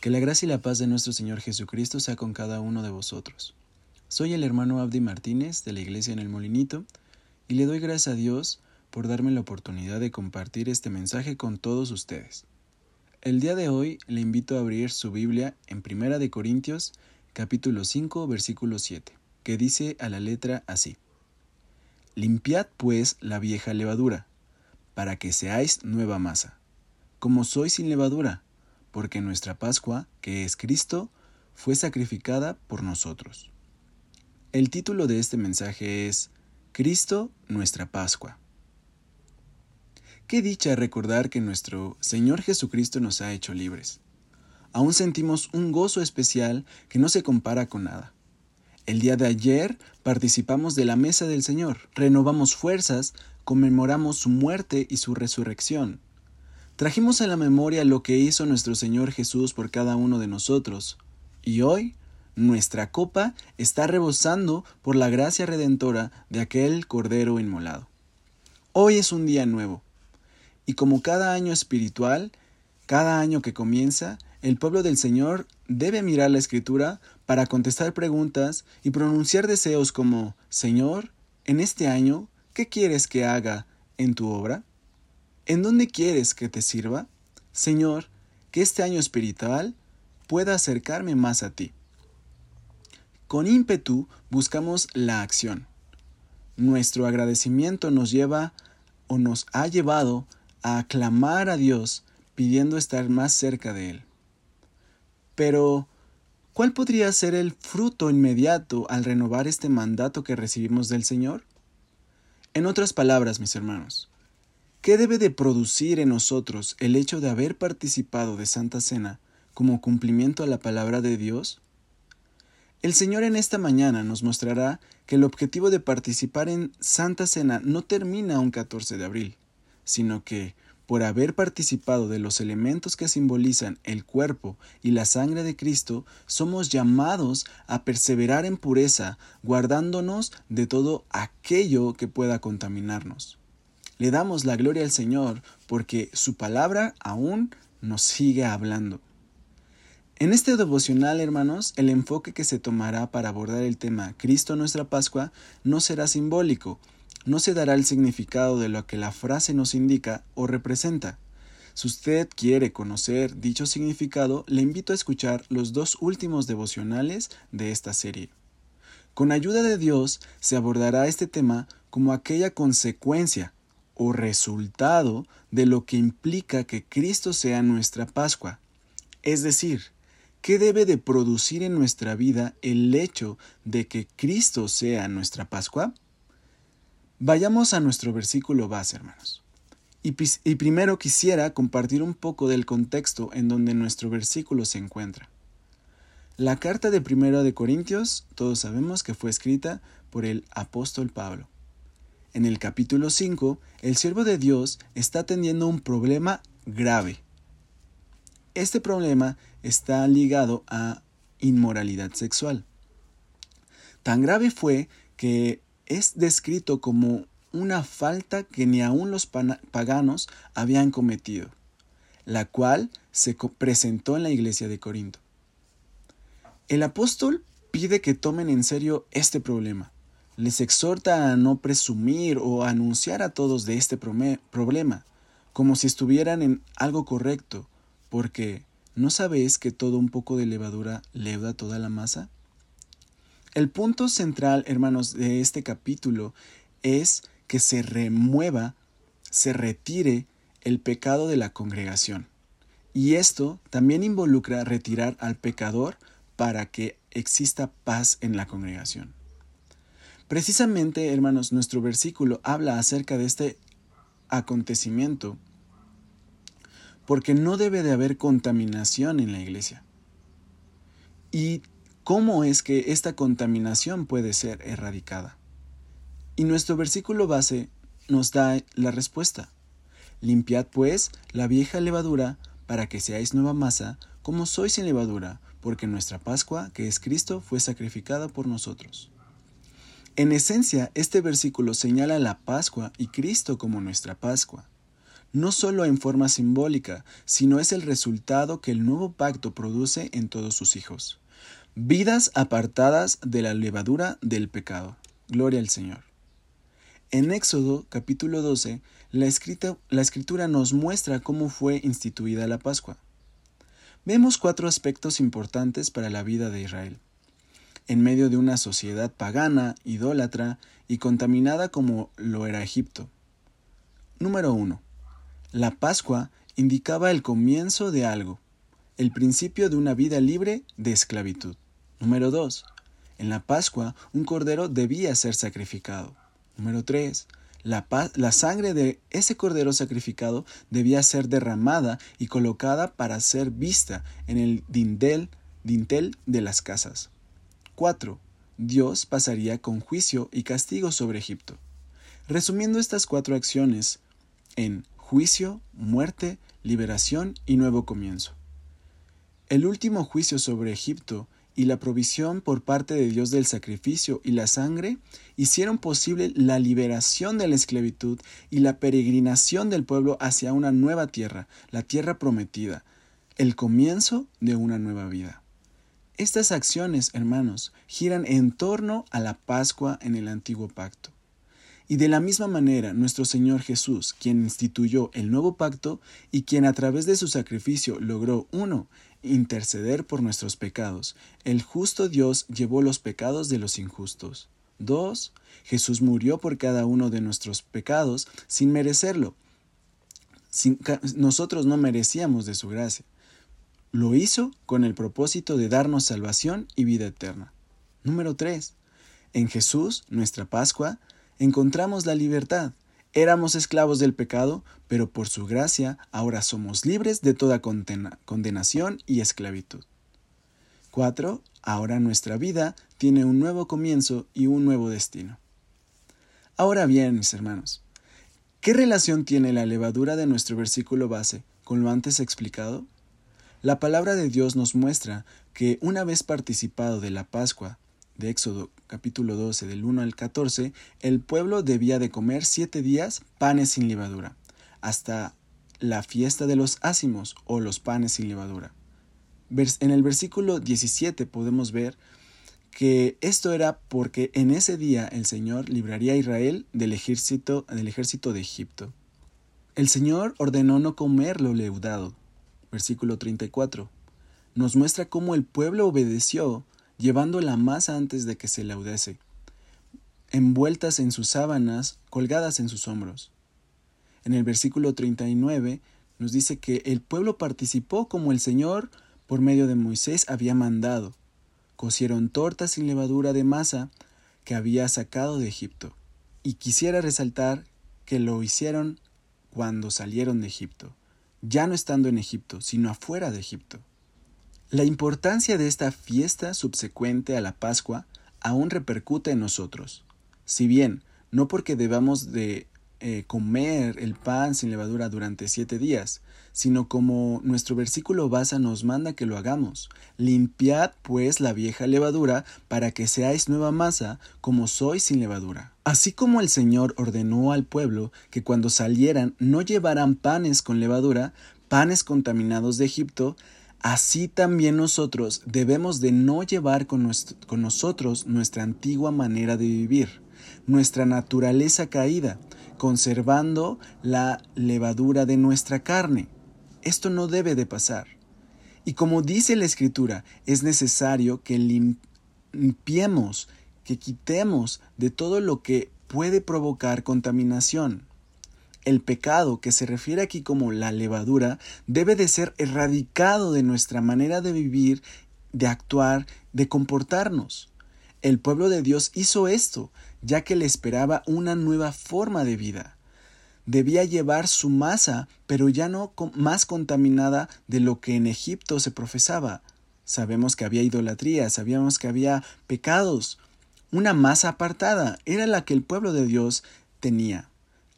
Que la gracia y la paz de nuestro Señor Jesucristo sea con cada uno de vosotros. Soy el hermano Abdi Martínez de la Iglesia en el Molinito y le doy gracias a Dios por darme la oportunidad de compartir este mensaje con todos ustedes. El día de hoy le invito a abrir su Biblia en Primera de Corintios, capítulo 5, versículo 7, que dice a la letra así: Limpiad pues la vieja levadura, para que seáis nueva masa, como sois sin levadura, porque nuestra Pascua, que es Cristo, fue sacrificada por nosotros. El título de este mensaje es Cristo, nuestra Pascua. Qué dicha recordar que nuestro Señor Jesucristo nos ha hecho libres. Aún sentimos un gozo especial que no se compara con nada. El día de ayer participamos de la mesa del Señor, renovamos fuerzas, conmemoramos su muerte y su resurrección. Trajimos a la memoria lo que hizo nuestro Señor Jesús por cada uno de nosotros, y hoy nuestra copa está rebosando por la gracia redentora de aquel Cordero inmolado. Hoy es un día nuevo, y como cada año espiritual, cada año que comienza, el pueblo del Señor debe mirar la Escritura para contestar preguntas y pronunciar deseos como Señor, en este año, ¿qué quieres que haga en tu obra? ¿En dónde quieres que te sirva? Señor, que este año espiritual pueda acercarme más a ti. Con ímpetu buscamos la acción. Nuestro agradecimiento nos lleva o nos ha llevado a aclamar a Dios pidiendo estar más cerca de Él. Pero, ¿cuál podría ser el fruto inmediato al renovar este mandato que recibimos del Señor? En otras palabras, mis hermanos, ¿Qué debe de producir en nosotros el hecho de haber participado de Santa Cena como cumplimiento a la palabra de Dios? El Señor en esta mañana nos mostrará que el objetivo de participar en Santa Cena no termina un 14 de abril, sino que, por haber participado de los elementos que simbolizan el cuerpo y la sangre de Cristo, somos llamados a perseverar en pureza, guardándonos de todo aquello que pueda contaminarnos. Le damos la gloria al Señor porque su palabra aún nos sigue hablando. En este devocional, hermanos, el enfoque que se tomará para abordar el tema Cristo nuestra Pascua no será simbólico, no se dará el significado de lo que la frase nos indica o representa. Si usted quiere conocer dicho significado, le invito a escuchar los dos últimos devocionales de esta serie. Con ayuda de Dios se abordará este tema como aquella consecuencia o resultado de lo que implica que Cristo sea nuestra Pascua. Es decir, ¿qué debe de producir en nuestra vida el hecho de que Cristo sea nuestra Pascua? Vayamos a nuestro versículo base, hermanos. Y, y, primero quisiera compartir un poco del contexto en donde nuestro versículo se encuentra. La carta de Primero de Corintios, todos sabemos que fue escrita por el apóstol Pablo. En el capítulo 5, el siervo de Dios está atendiendo un problema grave. Este problema está ligado a inmoralidad sexual. Tan grave fue que es descrito como una falta que ni aun los paganos habían cometido, la cual se presentó en la iglesia de Corinto. El apóstol pide que tomen en serio este problema les exhorta a no presumir o anunciar a todos de este problema, como si estuvieran en algo correcto, porque ¿no sabéis que todo un poco de levadura leuda toda la masa? El punto central, hermanos, de este capítulo es que se remueva, se retire el pecado de la congregación. Y esto también involucra retirar al pecador para que exista paz en la congregación. Precisamente, hermanos, nuestro versículo habla acerca de este acontecimiento porque no debe de haber contaminación en la iglesia. ¿Y cómo es que esta contaminación puede ser erradicada? Y nuestro versículo base nos da la respuesta. Limpiad pues la vieja levadura para que seáis nueva masa, como sois sin levadura, porque nuestra Pascua, que es Cristo, fue sacrificada por nosotros. En esencia, este versículo señala la Pascua y Cristo como nuestra Pascua. no solo en forma simbólica, sino es el resultado que el nuevo pacto produce en todos sus hijos. Vidas apartadas de la levadura del pecado. Gloria al Señor. En Éxodo capítulo 12, la, la escritura nos muestra cómo fue instituida la Pascua. Vemos cuatro aspectos importantes para la vida de Israel. En medio de una sociedad pagana, idólatra y contaminada como lo era Egipto. Número 1. La Pascua indicaba el comienzo de algo, el principio de una vida libre de esclavitud. Número 2. En la Pascua un cordero debía ser sacrificado. Número 3. La, la, sangre de ese cordero sacrificado debía ser derramada y colocada para ser vista en el dintel, dintel de las casas. 4. Dios pasaría con juicio y castigo sobre Egipto. Resumiendo estas cuatro acciones en juicio, muerte, liberación y nuevo comienzo. El último juicio sobre Egipto y la provisión por parte de Dios del sacrificio y la sangre hicieron posible la liberación de la esclavitud y la peregrinación del pueblo hacia una nueva tierra, la tierra prometida, el comienzo de una nueva vida. Estas acciones, hermanos, giran en torno a la Pascua en el antiguo pacto. Y de la misma manera, nuestro Señor Jesús, quien instituyó el nuevo pacto y quien a través de su sacrificio logró, uno, interceder por nuestros pecados, el justo Dios llevó los pecados de los injustos. 2. Jesús murió por cada uno de nuestros pecados sin merecerlo. nosotros no merecíamos de su gracia. Lo hizo con el propósito de darnos salvación y vida eterna. Número 3. En Jesús, nuestra Pascua, encontramos la libertad. Éramos esclavos del pecado, pero por su gracia ahora somos libres de toda condenación y esclavitud. 4. Ahora nuestra vida tiene un nuevo comienzo y un nuevo destino. Ahora bien, mis hermanos, ¿qué relación tiene la levadura de nuestro versículo base con lo antes explicado? La palabra de Dios nos muestra que una vez participado de la Pascua, de Éxodo capítulo 12 del 1 al 14, el pueblo debía de comer siete días panes sin levadura, hasta la fiesta de los ácimos o los panes sin levadura. En el versículo 17 podemos ver que esto era porque en ese día el Señor libraría a Israel del ejército, del ejército de Egipto. El Señor ordenó no comer lo leudado. Versículo 34. Nos muestra cómo el pueblo obedeció llevando la masa antes de que se laudese, envueltas en sus sábanas, colgadas en sus hombros. En el versículo 39 nos dice que el pueblo participó como el Señor por medio de Moisés había mandado. Cocieron tortas sin levadura de masa que había sacado de Egipto. Y quisiera resaltar que lo hicieron cuando salieron de Egipto, ya no estando en Egipto, sino afuera de Egipto. La importancia de esta fiesta subsecuente a la Pascua aún repercute en nosotros. Si bien no porque debamos de eh, comer el pan sin levadura durante siete días, sino como nuestro versículo basa nos manda que lo hagamos. Limpiad pues la vieja levadura para que seáis nueva masa como sois sin levadura. Así como el Señor ordenó al pueblo que cuando salieran no llevaran panes con levadura, panes contaminados de Egipto, Así también nosotros debemos de no llevar con, nosotros nuestra antigua manera de vivir, nuestra naturaleza caída, conservando la levadura de nuestra carne. Esto no debe de pasar. Y como dice la Escritura, es necesario que limpiemos, que quitemos de todo lo que puede provocar contaminación. El pecado, que se refiere aquí como la levadura, debe de ser erradicado de nuestra manera de vivir, de actuar, de comportarnos. El pueblo de Dios hizo esto, ya que le esperaba una nueva forma de vida. Debía llevar su masa, pero ya no más contaminada de lo que en Egipto se profesaba. Sabemos que había idolatría, sabíamos que había pecados. Una masa apartada era la que el pueblo de Dios tenía.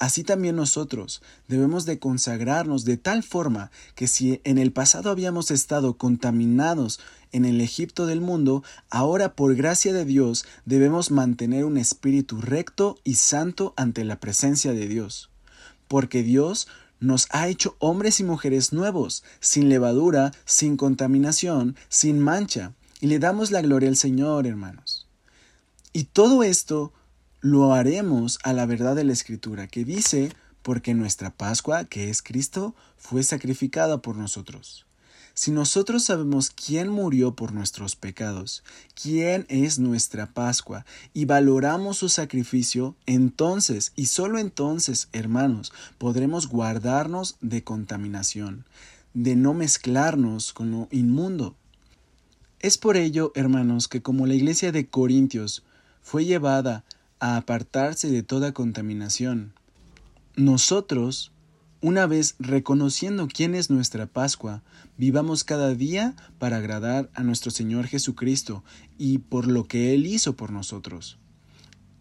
Así también nosotros debemos de consagrarnos de tal forma que si en el pasado habíamos estado contaminados en el Egipto del mundo, ahora por gracia de Dios debemos mantener un espíritu recto y santo ante la presencia de Dios. Porque Dios nos ha hecho hombres y mujeres nuevos, sin levadura, sin contaminación, sin mancha, y le damos la gloria al Señor, hermanos. Y todo esto lo haremos a la verdad de la Escritura, que dice, porque nuestra Pascua, que es Cristo, fue sacrificada por nosotros. Si nosotros sabemos quién murió por nuestros pecados, quién es nuestra Pascua, y valoramos su sacrificio, entonces, y solo entonces, hermanos, podremos guardarnos de contaminación, de no mezclarnos con lo inmundo. Es por ello, hermanos, que como la iglesia de Corintios fue llevada a apartarse de toda contaminación, nosotros una vez reconociendo quién es nuestra Pascua, vivamos cada día para agradar a nuestro Señor Jesucristo y por lo que Él hizo por nosotros.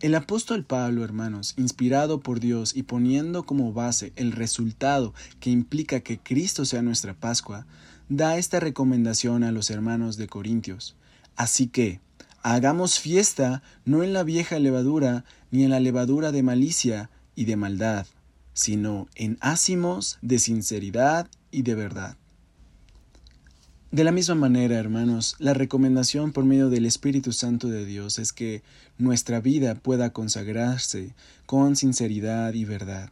El apóstol Pablo, hermanos, inspirado por Dios y poniendo como base el resultado que implica que Cristo sea nuestra Pascua, da esta recomendación a los hermanos de Corintios. Así que, hagamos fiesta no en la vieja levadura, ni en la levadura de malicia y de maldad, sino en ácimos de sinceridad y de verdad. De la misma manera, hermanos, la recomendación por medio del Espíritu Santo de Dios es que nuestra vida pueda consagrarse con sinceridad y verdad.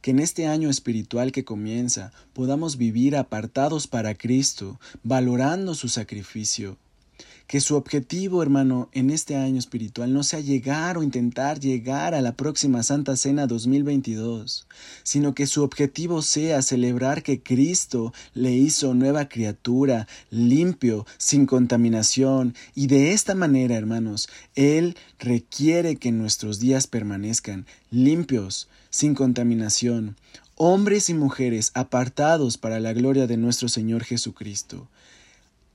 Que en este año espiritual que comienza podamos vivir apartados para Cristo, valorando su sacrificio, que su objetivo, hermano, en este año espiritual no sea llegar o intentar llegar a la próxima Santa Cena 2022, sino que su objetivo sea celebrar que Cristo le hizo nueva criatura, limpio, sin contaminación, y de esta manera, hermanos, Él requiere que nuestros días permanezcan limpios, sin contaminación, hombres y mujeres apartados para la gloria de nuestro Señor Jesucristo.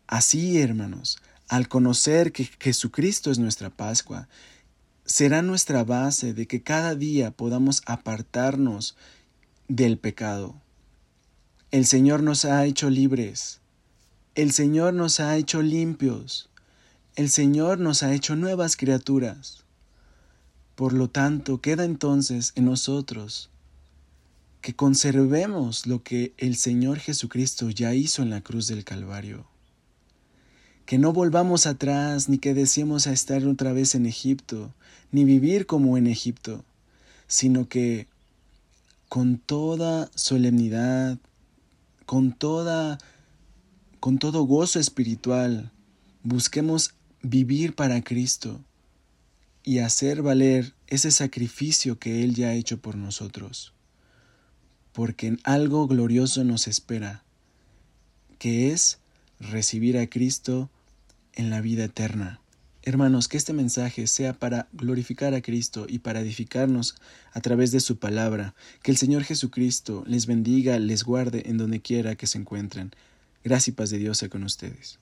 Así, hermanos, al conocer que Jesucristo es nuestra Pascua, será nuestra base de que cada día podamos apartarnos del pecado. El Señor nos ha hecho libres. El Señor nos ha hecho limpios. El Señor nos ha hecho nuevas criaturas. Por lo tanto, queda entonces en nosotros que conservemos lo que el Señor Jesucristo ya hizo en la cruz del Calvario que no volvamos atrás ni que deseemos a estar otra vez en Egipto, ni vivir como en Egipto, sino que con toda solemnidad, con toda con todo gozo espiritual, busquemos vivir para Cristo y hacer valer ese sacrificio que Él ya ha hecho por nosotros. Porque en algo glorioso nos espera, que es recibir a Cristo en la vida eterna. Hermanos, que este mensaje sea para glorificar a Cristo y para edificarnos a través de su palabra. Que el Señor Jesucristo les bendiga, les guarde en donde quiera que se encuentren. Gracias y paz de Dios sea con ustedes.